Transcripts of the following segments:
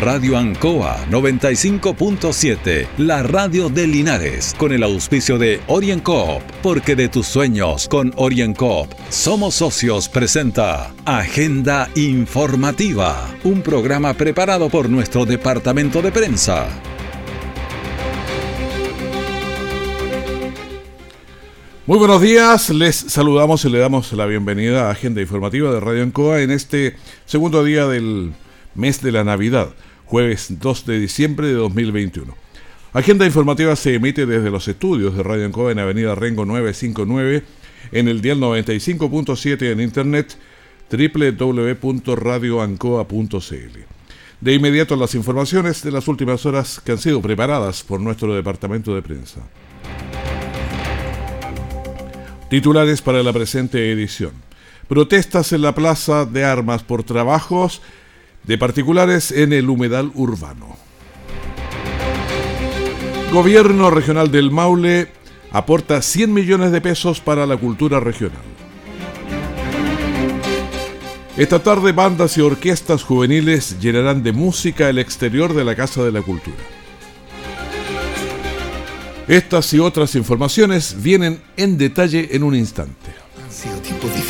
Radio Ancoa 95.7, la radio de Linares, con el auspicio de OrienCoop, porque de tus sueños con OrienCoop somos socios presenta Agenda Informativa, un programa preparado por nuestro departamento de prensa. Muy buenos días, les saludamos y le damos la bienvenida a Agenda Informativa de Radio Ancoa en este segundo día del mes de la Navidad, jueves 2 de diciembre de 2021. Agenda Informativa se emite desde los estudios de Radio Ancoa en Avenida Rengo 959, en el dial 95.7 en internet www.radioancoa.cl. De inmediato las informaciones de las últimas horas que han sido preparadas por nuestro departamento de prensa. Titulares para la presente edición. Protestas en la Plaza de Armas por trabajos de particulares en el humedal urbano. Gobierno regional del Maule aporta 100 millones de pesos para la cultura regional. Esta tarde bandas y orquestas juveniles llenarán de música el exterior de la Casa de la Cultura. Estas y otras informaciones vienen en detalle en un instante.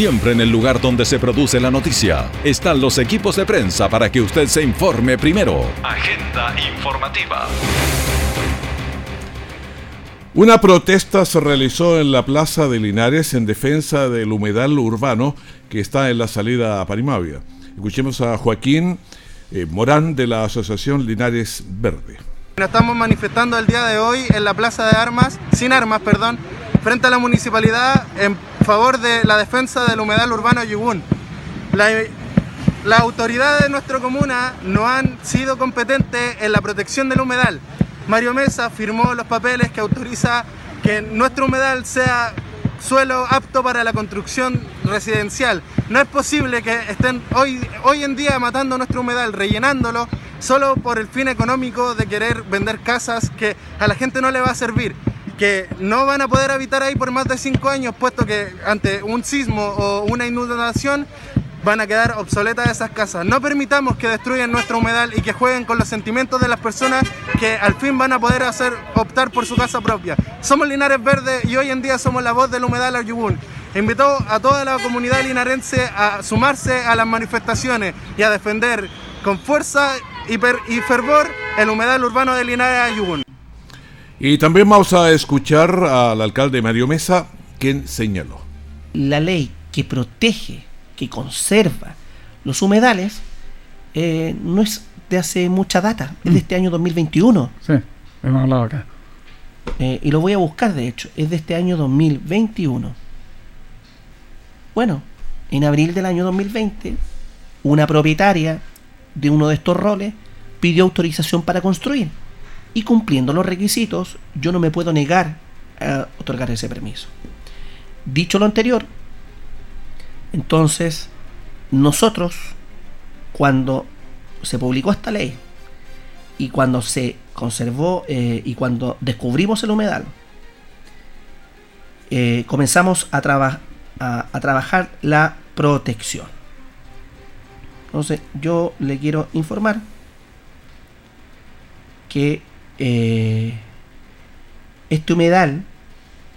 Siempre en el lugar donde se produce la noticia están los equipos de prensa para que usted se informe primero. Agenda informativa. Una protesta se realizó en la Plaza de Linares en defensa del humedal urbano que está en la salida a Parimavia. Escuchemos a Joaquín eh, Morán de la Asociación Linares Verde. Nos estamos manifestando el día de hoy en la Plaza de Armas, sin armas, perdón, frente a la municipalidad en favor de la defensa del humedal urbano Yugún. La, las autoridades de nuestra comuna no han sido competentes en la protección del humedal. Mario Mesa firmó los papeles que autoriza que nuestro humedal sea suelo apto para la construcción residencial. No es posible que estén hoy, hoy en día matando nuestro humedal, rellenándolo, solo por el fin económico de querer vender casas que a la gente no le va a servir que no van a poder habitar ahí por más de cinco años, puesto que ante un sismo o una inundación van a quedar obsoletas esas casas. No permitamos que destruyan nuestro humedal y que jueguen con los sentimientos de las personas que al fin van a poder hacer optar por su casa propia. Somos Linares Verdes y hoy en día somos la voz del humedal Ayubún. Invitó a toda la comunidad linarense a sumarse a las manifestaciones y a defender con fuerza y, y fervor el humedal urbano de Linares Ayubún. Y también vamos a escuchar al alcalde Mario Mesa, quien señaló. La ley que protege, que conserva los humedales, eh, no es de hace mucha data, es de este año 2021. Sí, hemos hablado acá. Eh, y lo voy a buscar, de hecho, es de este año 2021. Bueno, en abril del año 2020, una propietaria de uno de estos roles pidió autorización para construir y cumpliendo los requisitos, yo no me puedo negar a otorgar ese permiso. Dicho lo anterior, entonces nosotros, cuando se publicó esta ley y cuando se conservó eh, y cuando descubrimos el humedal, eh, comenzamos a, a, a trabajar la protección. Entonces yo le quiero informar que eh, este humedal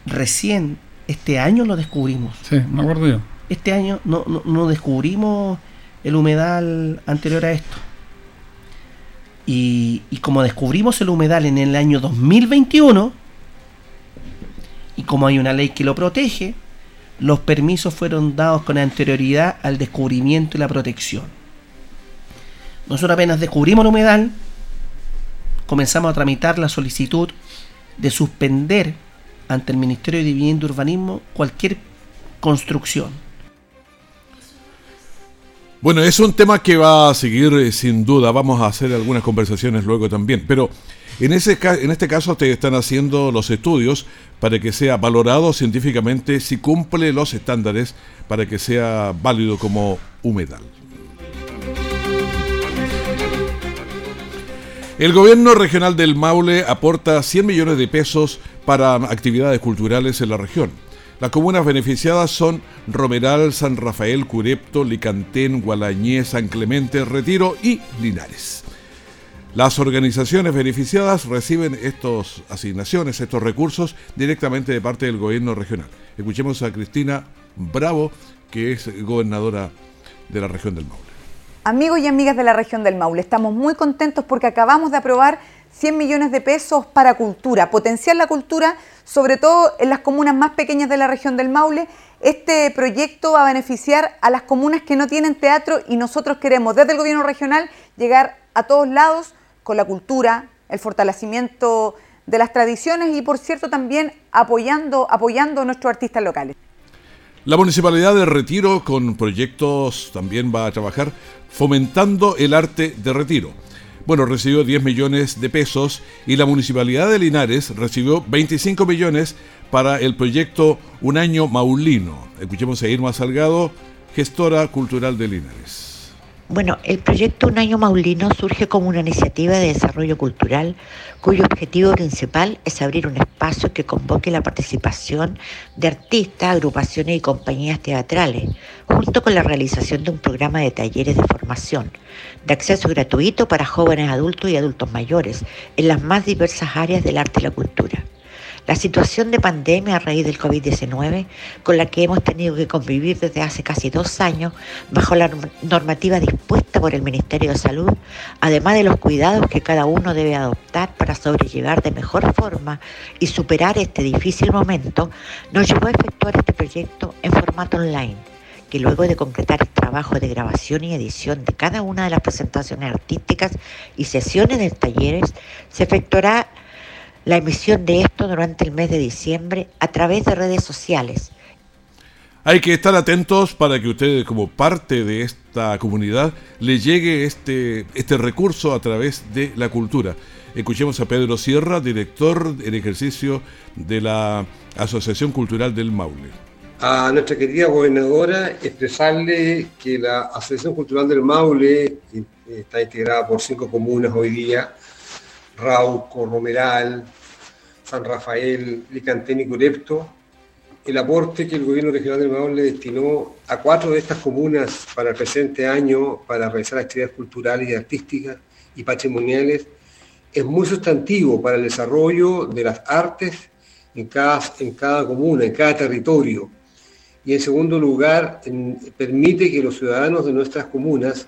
recién este año lo descubrimos. Sí, me acuerdo yo. Este año no, no, no descubrimos el humedal anterior a esto. Y, y, como descubrimos el humedal en el año 2021, y como hay una ley que lo protege, los permisos fueron dados con anterioridad al descubrimiento y la protección. Nosotros apenas descubrimos el humedal, comenzamos a tramitar la solicitud de suspender ante el Ministerio de Vivienda y Urbanismo cualquier construcción. Bueno, es un tema que va a seguir eh, sin duda. Vamos a hacer algunas conversaciones luego también. Pero en, ese, en este caso te están haciendo los estudios para que sea valorado científicamente si cumple los estándares para que sea válido como humedal. El gobierno regional del Maule aporta 100 millones de pesos para actividades culturales en la región. Las comunas beneficiadas son Romeral, San Rafael, Curepto, Licantén, Gualañé, San Clemente, Retiro y Linares. Las organizaciones beneficiadas reciben estas asignaciones, estos recursos directamente de parte del gobierno regional. Escuchemos a Cristina Bravo, que es gobernadora de la región del Maule. Amigos y amigas de la región del Maule, estamos muy contentos porque acabamos de aprobar 100 millones de pesos para cultura, potenciar la cultura, sobre todo en las comunas más pequeñas de la región del Maule. Este proyecto va a beneficiar a las comunas que no tienen teatro y nosotros queremos desde el gobierno regional llegar a todos lados con la cultura, el fortalecimiento de las tradiciones y por cierto también apoyando, apoyando a nuestros artistas locales. La Municipalidad de Retiro con proyectos también va a trabajar fomentando el arte de retiro bueno, recibió 10 millones de pesos y la Municipalidad de Linares recibió 25 millones para el proyecto Un Año Maulino. Escuchemos a Irma Salgado, gestora cultural de Linares. Bueno, el proyecto Un Año Maulino surge como una iniciativa de desarrollo cultural cuyo objetivo principal es abrir un espacio que convoque la participación de artistas, agrupaciones y compañías teatrales, junto con la realización de un programa de talleres de formación, de acceso gratuito para jóvenes adultos y adultos mayores en las más diversas áreas del arte y la cultura. La situación de pandemia a raíz del COVID-19, con la que hemos tenido que convivir desde hace casi dos años, bajo la normativa dispuesta por el Ministerio de Salud, además de los cuidados que cada uno debe adoptar para sobrellevar de mejor forma y superar este difícil momento, nos llevó a efectuar este proyecto en formato online que luego de concretar el trabajo de grabación y edición de cada una de las presentaciones artísticas y sesiones de talleres, se efectuará la emisión de esto durante el mes de diciembre a través de redes sociales. Hay que estar atentos para que ustedes como parte de esta comunidad le llegue este, este recurso a través de la cultura. Escuchemos a Pedro Sierra, director en ejercicio de la Asociación Cultural del Maule. A nuestra querida gobernadora expresarle que la Asociación Cultural del Maule está integrada por cinco comunas hoy día, Rauco, Romeral, San Rafael, Licantén y Curepto, el aporte que el gobierno regional del Maule destinó a cuatro de estas comunas para el presente año para realizar actividades culturales y artísticas y patrimoniales es muy sustantivo para el desarrollo de las artes en cada, en cada comuna, en cada territorio. Y en segundo lugar, permite que los ciudadanos de nuestras comunas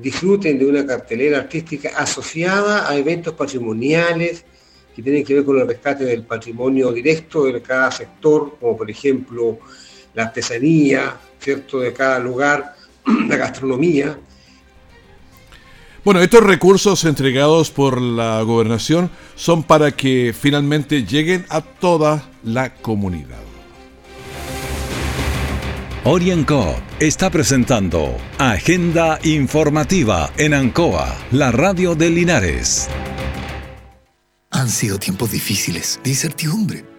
disfruten de una cartelera artística asociada a eventos patrimoniales que tienen que ver con el rescate del patrimonio directo de cada sector, como por ejemplo la artesanía, ¿cierto?, de cada lugar, la gastronomía. Bueno, estos recursos entregados por la gobernación son para que finalmente lleguen a toda la comunidad. Orienco está presentando Agenda Informativa en Ancoa, la radio de Linares. Han sido tiempos difíciles, de incertidumbre,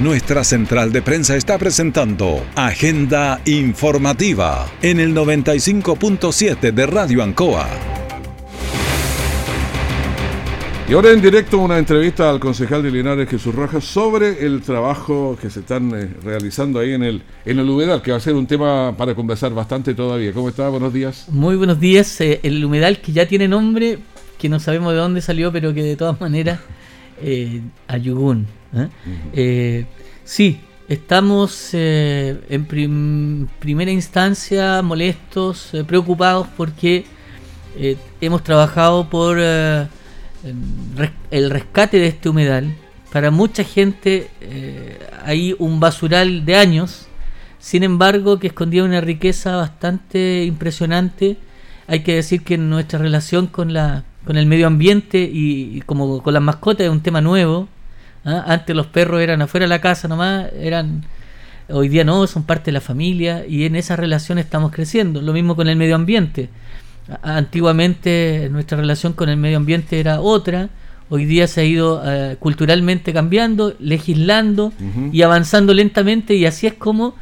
Nuestra central de prensa está presentando Agenda Informativa en el 95.7 de Radio Ancoa. Y ahora en directo una entrevista al concejal de Linares Jesús Rojas sobre el trabajo que se están eh, realizando ahí en el, en el humedal, que va a ser un tema para conversar bastante todavía. ¿Cómo está? Buenos días. Muy buenos días. Eh, el humedal que ya tiene nombre, que no sabemos de dónde salió, pero que de todas maneras, eh, Ayugún. ¿Eh? sí, Estamos eh, en prim- primera instancia molestos, eh, preocupados porque eh, hemos trabajado por eh, em, el rescate de este humedal. Para mucha gente eh, hay un basural de años, sin embargo que escondía una riqueza bastante impresionante. Hay que decir que nuestra relación con, la, con el medio ambiente y, y como con las mascotas es un tema nuevo. ¿Ah? Antes los perros eran afuera de la casa nomás, eran hoy día no, son parte de la familia y en esa relación estamos creciendo. Lo mismo con el medio ambiente. Antiguamente nuestra relación con el medio ambiente era otra, hoy día se ha ido eh, culturalmente cambiando, legislando y avanzando lentamente y así es como,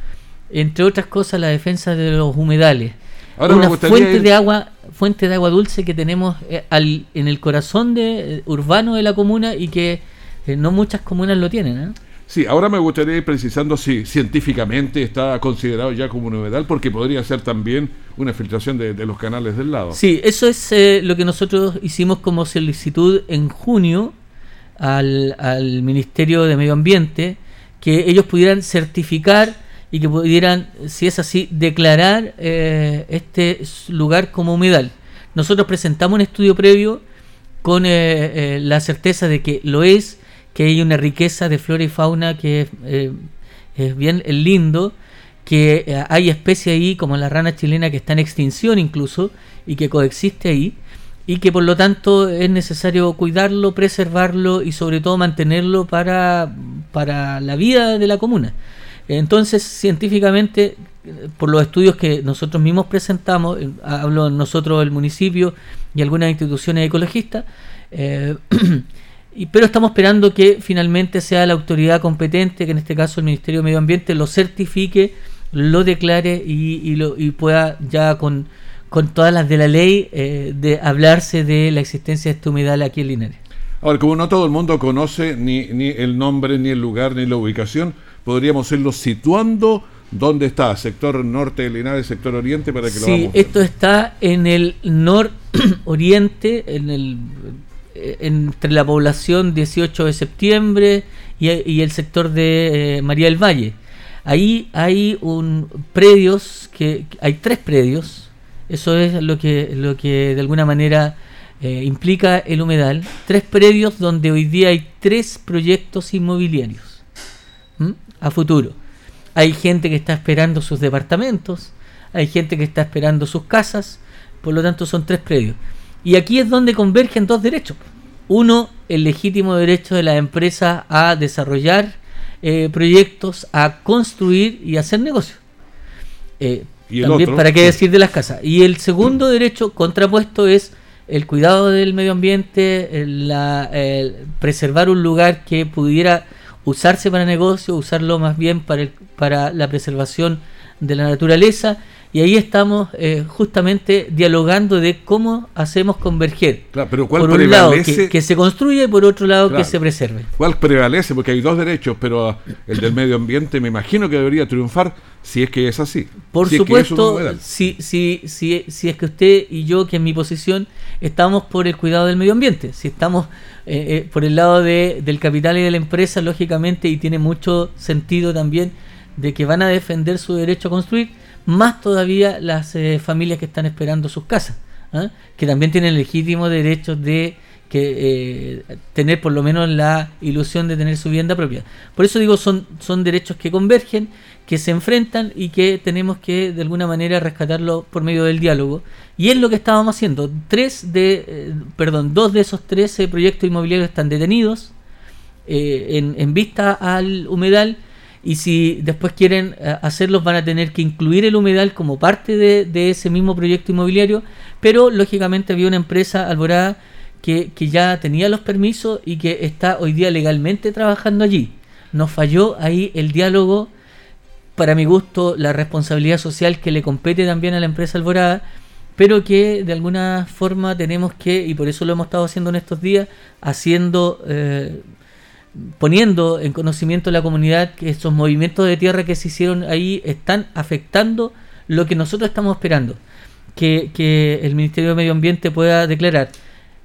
entre otras cosas, la defensa de los humedales. Ahora Una fuente ir- de agua fuente de agua dulce que tenemos eh, al- en el corazón de, eh, urbano de la comuna y que eh, no muchas comunas lo tienen. ¿eh? Sí, ahora me gustaría ir precisando si científicamente está considerado ya como un humedal, porque podría ser también una filtración de, de los canales del lado. Sí, eso es eh, lo que nosotros hicimos como solicitud en junio al, al Ministerio de Medio Ambiente, que ellos pudieran certificar y que pudieran, si es así, declarar eh, este lugar como humedal. Nosotros presentamos un estudio previo con eh, eh, la certeza de que lo es, que hay una riqueza de flora y fauna que es, eh, bien lindo, que eh, hay especies ahí como la rana chilena que está en extinción incluso y que coexiste ahí y que por lo tanto es necesario cuidarlo, preservarlo y sobre todo mantenerlo para, para la vida de la comuna. Entonces, científicamente, eh, por los estudios que nosotros mismos presentamos, eh, hablo nosotros del municipio y algunas instituciones ecologistas, eh, y, pero estamos esperando que finalmente sea la autoridad competente, que en este caso el Ministerio de Medio Ambiente, lo certifique, lo declare y, y lo, y pueda ya con, con todas las de la ley eh, de hablarse de la existencia de este humedal aquí en Linares. Ahora, como no todo el mundo conoce ni, ni el nombre, ni el lugar, ni la ubicación, podríamos irlo situando. Dónde está, sector norte de Linares, sector oriente, para que lo Sí, vamos esto está en el nororiente, en el entre la población 18 de septiembre y, el sector de eh, María del Valle. Ahí hay un predios que hay tres predios. Eso es lo que lo que de alguna manera eh, implica el humedal. Tres predios donde hoy día hay tres proyectos inmobiliarios a futuro. Hay gente que está esperando sus departamentos, hay gente que está esperando sus casas, por lo tanto son tres predios. Y aquí es donde convergen dos derechos. Uno, el legítimo derecho de la empresa a desarrollar eh, proyectos, a construir y hacer negocios. Eh, ¿Y también, para qué decir de las casas. Y el segundo derecho contrapuesto es el cuidado del medio ambiente, la- el preservar un lugar que pudiera usarse para negocio, usarlo más bien para, el- para la preservación de la naturaleza. Y ahí estamos eh, justamente dialogando de cómo hacemos converger. Claro, pero ¿cuál por un lado, que, que se construya y por otro lado, Claro. que se preserve. ¿Cuál prevalece? Porque hay dos derechos, pero el del medio ambiente me imagino que debería triunfar si es que es así. Por Si es que es un supuesto, si, si, si, si es que usted y yo, que en mi posición, estamos por el cuidado del medio ambiente, si estamos eh, eh, por el lado de, del capital y de la empresa, lógicamente, y tiene mucho sentido también de que van a defender su derecho a construir, más todavía las eh, familias que están esperando sus casas, ¿ah? que también tienen legítimo derecho de que eh, tener por lo menos la ilusión de tener su vivienda propia. Por eso digo, son, son derechos que convergen, que se enfrentan y que tenemos que de alguna manera rescatarlo por medio del diálogo. Y es lo que estábamos haciendo. Tres de, eh, perdón, dos de esos 13 proyectos inmobiliarios están detenidos eh, en vista al humedal y si después quieren eh, hacerlos van a tener que incluir el humedal como parte de, de ese mismo proyecto inmobiliario, pero lógicamente había una empresa, Alborada, que, que ya tenía los permisos y que está hoy día legalmente trabajando allí. Nos falló ahí el diálogo, para mi gusto, la responsabilidad social que le compete también a la empresa Alborada, pero que de alguna forma tenemos que, y por eso lo hemos estado haciendo en estos días, haciendo, eh, poniendo en conocimiento de la comunidad que esos movimientos de tierra que se hicieron ahí están afectando lo que nosotros estamos esperando, que, que el Ministerio de Medio Ambiente pueda declarar.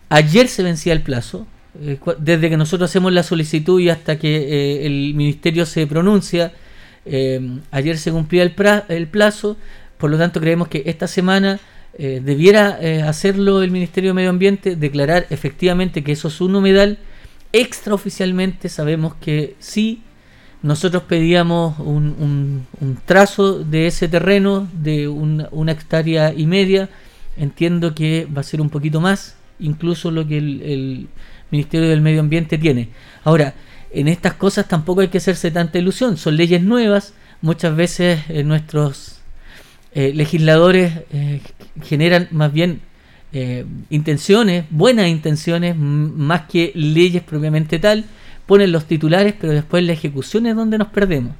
Ayer se vencía el plazo, eh, desde que nosotros hacemos la solicitud y hasta que eh, el Ministerio se pronuncia, Eh, ayer se cumplía el, plazo, por lo tanto creemos que esta semana debiera hacerlo el Ministerio de Medio Ambiente, declarar efectivamente que eso es un humedal. Extraoficialmente sabemos que sí, nosotros pedíamos un, un- trazo de ese terreno de un- una hectárea y media. Entiendo que va a ser un poquito más, incluso lo que el, el Ministerio del Medio Ambiente tiene. Ahora, en estas cosas tampoco hay que hacerse tanta ilusión. Son leyes nuevas. Muchas veces eh, nuestros eh, legisladores eh, generan más bien eh, intenciones, buenas intenciones, más que leyes propiamente tal. Ponen los titulares, pero después la ejecución es donde nos perdemos.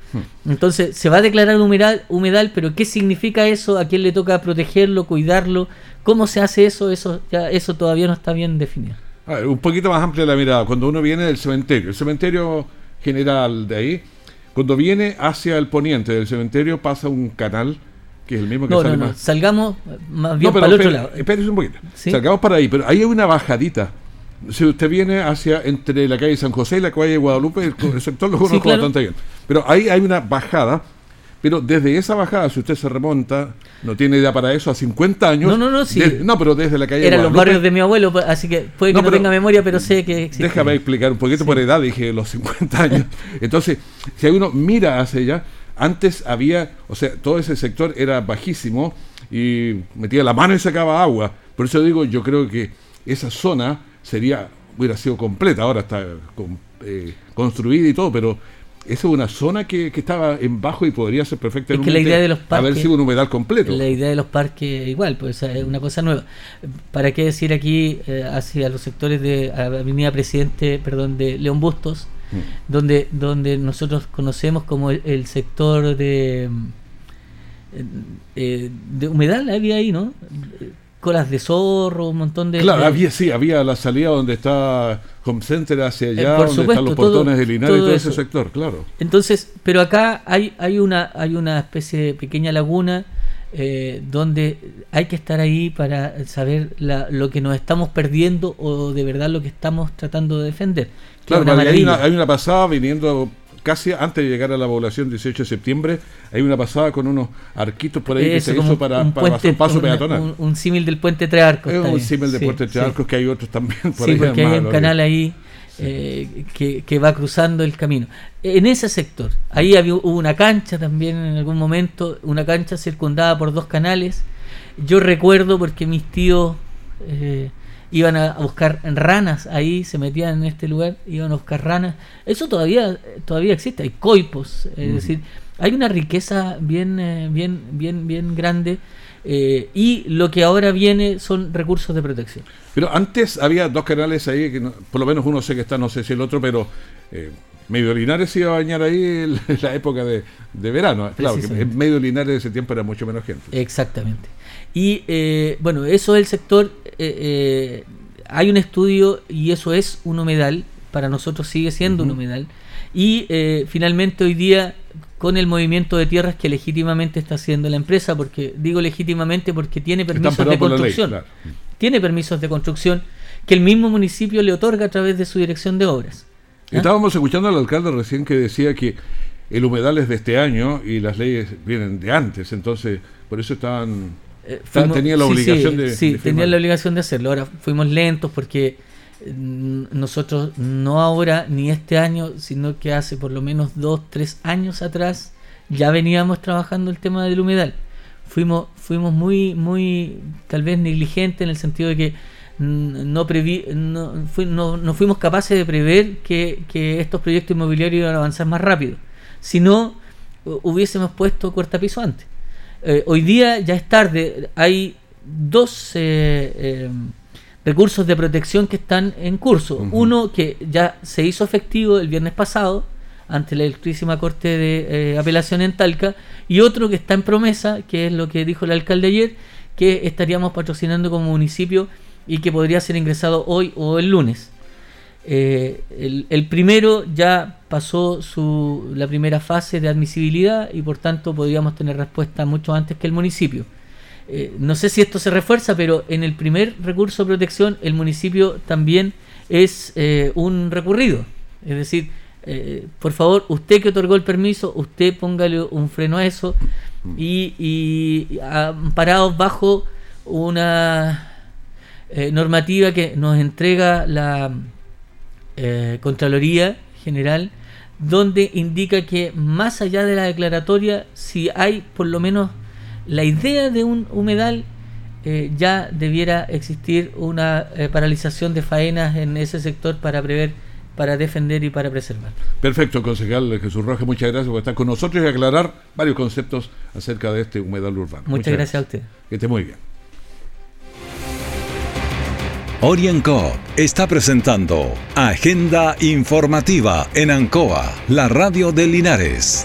Entonces, se va a declarar humedal, humedal, pero ¿qué significa eso? ¿A quién le toca protegerlo, cuidarlo? ¿Cómo se hace eso? Eso, ya, eso todavía no está bien definido. A ver, un poquito más amplia la mirada. Cuando uno viene del cementerio, el cementerio general de ahí, cuando viene hacia el poniente del cementerio pasa un canal que es el mismo que No, sale no, no. más. Salgamos más bien No, pero para el otro lado. espérese un poquito. ¿Sí? Salgamos para ahí, pero ahí hay una bajadita. Si usted viene hacia entre la calle San José y la calle Guadalupe, el, el sector lo conozco claro. bastante bien. Pero ahí hay una bajada, pero desde esa bajada, si usted se remonta, no tiene idea para eso, a 50 años. No, no, no, sí. de- no, pero desde la calle Eran los barrios de mi abuelo, pues, así que puede que No, tenga memoria, pero sé que existe. Déjame explicar un poquito por edad, dije los 50 años. Entonces, si uno mira hacia allá, antes había, o sea, todo ese sector era bajísimo y metía la mano y sacaba agua. Por eso digo, yo creo que esa zona sería, hubiera sido completa, ahora está con- eh, construida y todo, pero esa es una zona que, que estaba en bajo y podría ser perfectamente Es que la idea de los haber parques- sido un humedal completo. La idea de los parques igual, pues es una cosa nueva. ¿Para qué decir aquí eh, hacia los sectores de Avenida Presidente, perdón, de León Bustos. Donde donde nosotros conocemos como el, el sector de eh, de humedal había ahí, ¿no? Colas de zorro, un montón de Claro, de- había, sí, había la salida donde está Home Center hacia allá, Eh, por donde supuesto, están los todo- portones de Linares y todo todo ese sector, claro. Entonces, pero acá hay, hay una hay una especie de pequeña laguna eh, donde hay que estar ahí para saber la- lo que nos estamos perdiendo o de verdad lo que estamos tratando de defender. que Claro, una hay, una, hay una pasada viniendo casi antes de llegar a la población 18 de septiembre, hay una pasada con unos arquitos por ahí que Eso, se como hizo un- para, un para puente- paso peatonal. Un, un símil del puente Tres Arcos. es un símil de Sí, Puerto sí. Entre Arcos que hay otros también por Sí, ahí. porque hay un canal ahí eh, que, que va cruzando el camino. En ese sector, ahí había, hubo una cancha también en algún momento, una cancha circundada por dos canales. Yo recuerdo porque mis tíos eh, iban a buscar ranas ahí, se metían en este lugar, iban a buscar ranas. Eso todavía todavía existe, hay coipos, es decir, hay una riqueza bien eh, bien bien bien grande eh, y lo que ahora viene son recursos de protección. Pero antes había dos canales ahí, que no- por lo menos uno sé que está, no sé si el otro, pero eh, Medio Linares se iba a bañar ahí en la época de, de verano. Claro, que en Medio Linares de ese tiempo era mucho menos gente. Exactamente. Y eh, bueno, eso es el sector. eh, eh, hay un estudio y eso es un humedal. Para nosotros sigue siendo un humedal. Y eh, finalmente hoy día, con el movimiento de tierras que legítimamente está haciendo la empresa, porque digo legítimamente porque tiene permisos de ley, construcción. claro. Tiene permisos de construcción que el mismo municipio le otorga a través de su dirección de obras. ¿Ah? Estábamos escuchando al alcalde recién que decía que el humedal es de este año y las leyes vienen de antes, entonces por eso estaban Eh, estaban- tenían la obligación sí, de, sí, de tenían la obligación de hacerlo. Ahora fuimos lentos porque nosotros no ahora ni este año, sino que hace por lo menos dos, tres años atrás ya veníamos trabajando el tema del humedal. Fuimos, fuimos muy, muy tal vez negligentes en el sentido de que no, previ, no, no, no fuimos capaces de prever que, que estos proyectos inmobiliarios iban a avanzar más rápido. Si no, hu- hubiésemos puesto cortapiso antes. Eh, hoy día ya es tarde, hay dos eh, eh, recursos de protección que están en curso. Uno que ya se hizo efectivo el viernes pasado ante la ilustrísima Corte de eh, Apelación en Talca y otro que está en promesa, que es lo que dijo el alcalde ayer, que estaríamos patrocinando como municipio y que podría ser ingresado hoy o el lunes. Eh, el, el primero ya pasó su, la primera fase de admisibilidad y por tanto podríamos tener respuesta mucho antes que el municipio. Eh, no sé si esto se refuerza, pero en el primer recurso de protección el municipio también es eh, un recurrido. Es decir, eh, por favor, usted que otorgó el permiso, usted póngale un freno a eso y, y amparados bajo una normativa que nos entrega la Contraloría General, donde indica que más allá de la declaratoria, si hay por lo menos la idea de un humedal, eh, ya debiera existir una paralización de faenas en ese sector para prever para defender y para preservar. Perfecto, concejal Jesús Rojas, muchas gracias por estar con nosotros y aclarar varios conceptos acerca de este humedal urbano. Muchas, gracias. a usted. Que esté muy bien. Orienco está presentando Agenda Informativa en Ancoa, la radio de Linares.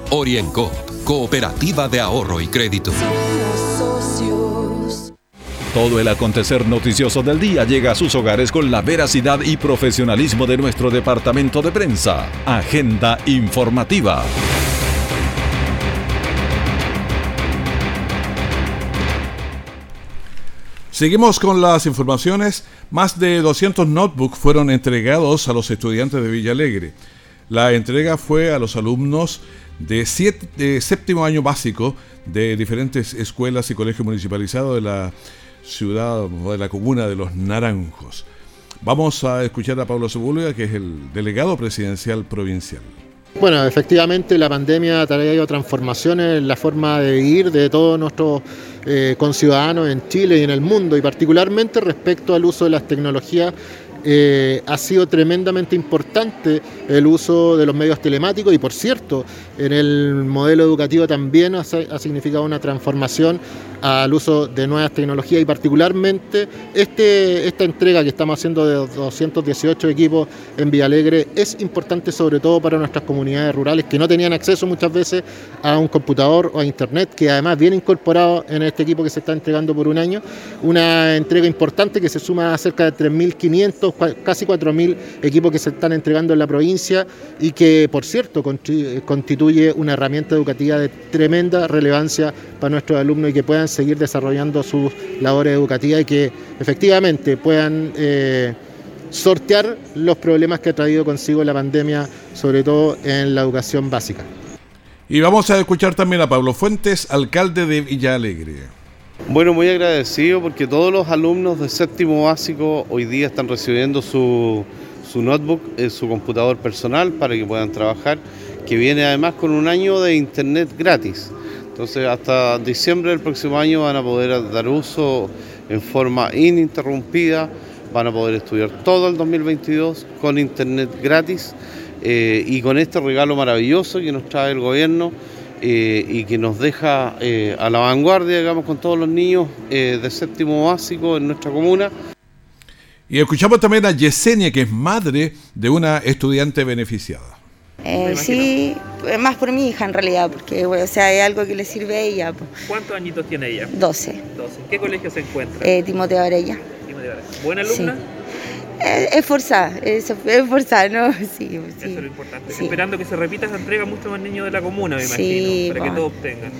Orienco Cooperativa de Ahorro y Crédito. Todo el acontecer noticioso del día llega a sus hogares con la veracidad y profesionalismo de nuestro departamento de prensa. Agenda informativa. Seguimos con las informaciones. Más de 200 notebooks fueron entregados a los estudiantes de Villa Alegre. La entrega fue a los alumnos de, séptimo año básico de diferentes escuelas y colegios municipalizados de la ciudad o de la comuna de Los Naranjos. Vamos a escuchar a Pablo Sebúlveda, que es el delegado presidencial provincial. Bueno, efectivamente la pandemia ha traído transformaciones en la forma de vivir de todos nuestros eh, conciudadanos en Chile y en el mundo, y particularmente respecto al uso de las tecnologías eh, ha sido tremendamente importante el uso de los medios telemáticos y por cierto, en el modelo educativo también ha, significado una transformación al uso de nuevas tecnologías y particularmente este, esta entrega que estamos haciendo de 218 equipos en Villalegre es importante sobre todo para nuestras comunidades rurales que no tenían acceso muchas veces a un computador o a internet que además viene incorporado en este equipo que se está entregando por un año. Una entrega importante que se suma a cerca de 3.500, casi 4.000 equipos que se están entregando en la provincia y que por cierto constituye una herramienta educativa de tremenda relevancia para nuestros alumnos y que puedan seguir desarrollando sus labores educativas y que efectivamente puedan eh, sortear los problemas que ha traído consigo la pandemia, sobre todo en la educación básica. Y vamos a escuchar también a Pablo Fuentes, alcalde de Villa Alegre. Bueno, muy agradecido porque todos los alumnos de séptimo básico hoy día están recibiendo su, su notebook, eh, su computador personal para que puedan trabajar, que viene además con un año de internet gratis. Entonces hasta diciembre del próximo año van a poder dar uso en forma ininterrumpida, van a poder estudiar todo el 2022 con internet gratis eh, y con este regalo maravilloso que nos trae el gobierno eh, y que nos deja eh, a la vanguardia, digamos, con todos los niños de séptimo básico en nuestra comuna. Y escuchamos también a Yesenia, que es madre de una estudiante beneficiada. Eh, sí, más por mi hija en realidad, porque o sea, es algo que le sirve a ella. ¿Cuántos añitos tiene ella? 12. 12. ¿En qué colegio se encuentra? Eh, Timoteo Arella. ¿Buena alumna? Eh, es forzada, es, forzada, ¿no? Sí, sí. Eso es lo importante. Esperando que se repita esa entrega mucho más niños de la comuna, me imagino, para que todos obtengan.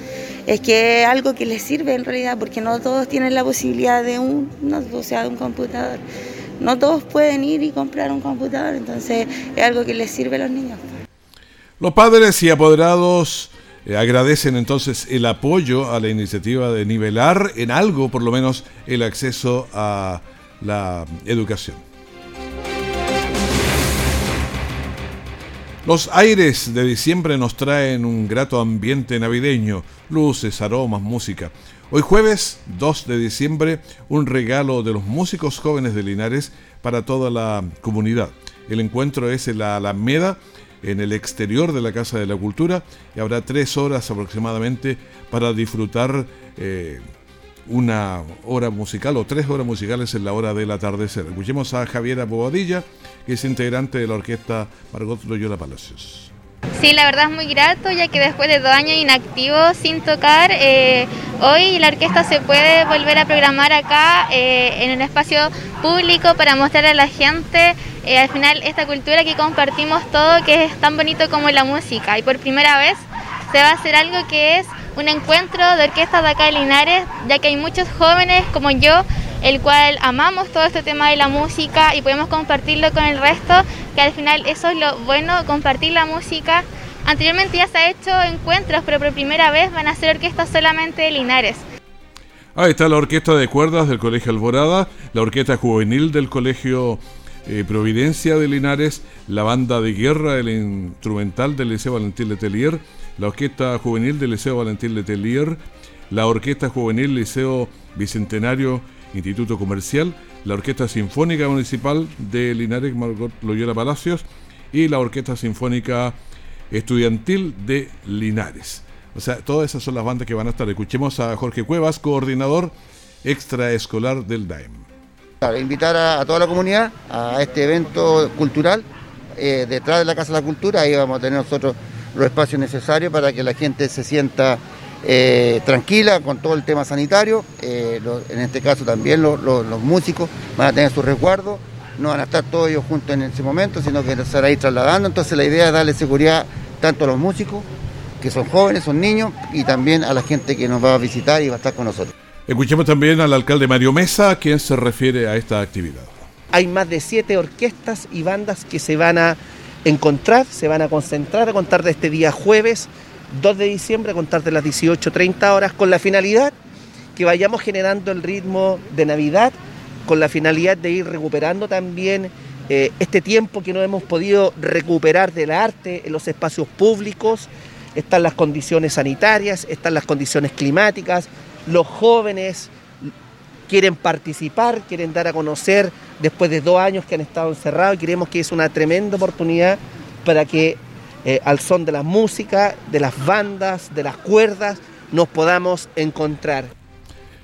Es que es algo que les sirve en realidad, porque no todos tienen la posibilidad de un, o sea, de un computador. No todos pueden ir y comprar un computador, entonces es algo que les sirve a los niños. Los padres y apoderados eh, agradecen entonces el apoyo a la iniciativa de nivelar en algo, por lo menos, el acceso a la educación. Los aires de diciembre nos traen un grato ambiente navideño, luces, aromas, música. Hoy jueves 2 de diciembre, un regalo de los músicos jóvenes de Linares para toda la comunidad. El encuentro es en la Alameda en el exterior de la Casa de la Cultura y habrá tres horas aproximadamente para disfrutar eh, una hora musical o tres horas musicales en la hora del atardecer. Escuchemos a Javiera Bobadilla, que es integrante de la orquesta Margot Loyola Palacios. Sí, la verdad es muy grato, ya que después de dos años inactivos sin tocar, eh, hoy la orquesta se puede volver a programar acá eh, en un espacio público para mostrar a la gente eh, al final esta cultura que compartimos todo, que es tan bonito como la música. Y por primera vez se va a hacer algo que es un encuentro de orquestas de acá de Linares, ya que hay muchos jóvenes como yo, el cual amamos todo este tema de la música y podemos compartirlo con el resto, que al final eso es lo bueno, compartir la música. Anteriormente ya se ha hecho encuentros, pero por primera vez van a ser orquestas solamente de Linares. Ahí está la orquesta de cuerdas del Colegio Alborada, la orquesta juvenil del Colegio eh, Providencia de Linares, la banda de guerra, el instrumental del Liceo Valentín Letelier, la Orquesta Juvenil del Liceo Valentín Letelier, la Orquesta Juvenil Liceo Bicentenario Instituto Comercial, la Orquesta Sinfónica Municipal de Linares Margot Loyola Palacios y la Orquesta Sinfónica Estudiantil de Linares. O sea, todas esas son las bandas que van a estar. Escuchemos a Jorge Cuevas, coordinador extraescolar del DAEM. Invitar a, toda la comunidad a este evento cultural eh, detrás de la Casa de la Cultura. Ahí vamos a tener nosotros los espacios necesarios para que la gente se sienta eh, tranquila con todo el tema sanitario. Eh, en este caso también los, músicos van a tener su resguardo. No van a estar todos ellos juntos en ese momento, sino que se van a ir trasladando. Entonces la idea es darle seguridad tanto a los músicos, que son jóvenes, son niños, y también a la gente que nos va a visitar y va a estar con nosotros. Escuchemos también al alcalde Mario Mesa, quien se refiere a esta actividad. Hay más de siete orquestas y bandas que se van a encontrar, se van a concentrar a contar de este día jueves 2 de diciembre, a contar de las 18.30 horas, con la finalidad que vayamos generando el ritmo de Navidad, con la finalidad de ir recuperando también eh, este tiempo que no hemos podido recuperar del arte en los espacios públicos. Están las condiciones sanitarias, están las condiciones climáticas, los jóvenes quieren participar, quieren dar a conocer después de dos años que han estado encerrados y creemos que es una tremenda oportunidad para que eh, al son de la música, de las bandas, de las cuerdas, nos podamos encontrar.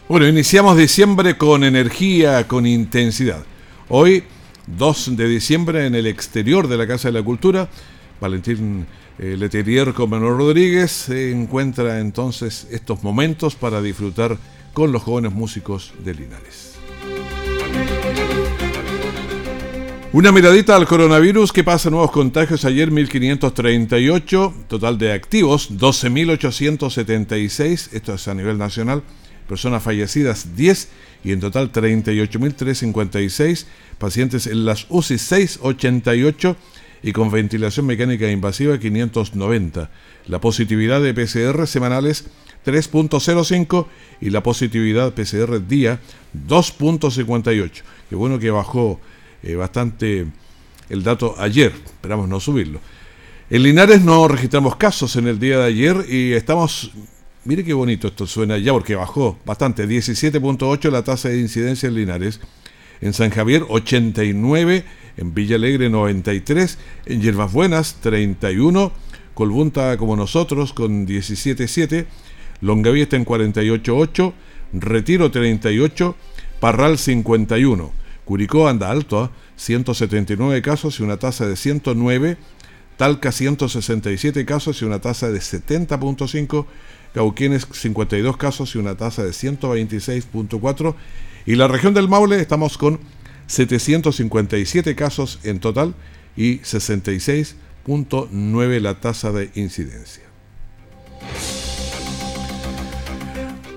Bueno, iniciamos diciembre con energía, con intensidad. Hoy, 2 de diciembre, en el exterior de la Casa de la Cultura, Valentín eh, Letelier con Manuel Rodríguez se encuentra entonces estos momentos para disfrutar con los jóvenes músicos de Linares. Una miradita al coronavirus que pasa nuevos contagios ayer 1538, total de activos 12.876, esto es a nivel nacional, personas fallecidas 10 y en total 38.356, pacientes en las UCI 688 y con ventilación mecánica invasiva 590. La positividad de PCR semanales 3.05 y la positividad PCR día 2.58. Qué bueno que bajó eh, bastante el dato ayer, esperamos no subirlo. En Linares no registramos casos en el día de ayer y estamos, mire qué bonito esto suena ya porque bajó bastante, 17.8 la tasa de incidencia en Linares. En San Javier 89, en Villa Alegre 93, en Yerbas Buenas 31, Colbunta como nosotros con 17.7 Longaví en 48.8, Retiro 38, Parral 51. Curicó anda alto, 179 ¿ah? casos y una tasa de 109. Talca 167 casos y una tasa de 70.5. Cauquienes 52 casos y una tasa de 126.4. Y la región del Maule estamos con 757 casos en total y 66.9 la tasa de incidencia.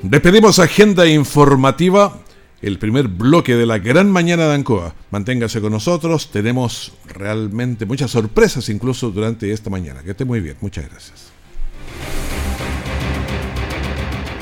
Despedimos agenda informativa, el primer bloque de la gran mañana de Ancoa. Manténgase con nosotros, tenemos realmente muchas sorpresas incluso durante esta mañana. Que esté muy bien, muchas gracias.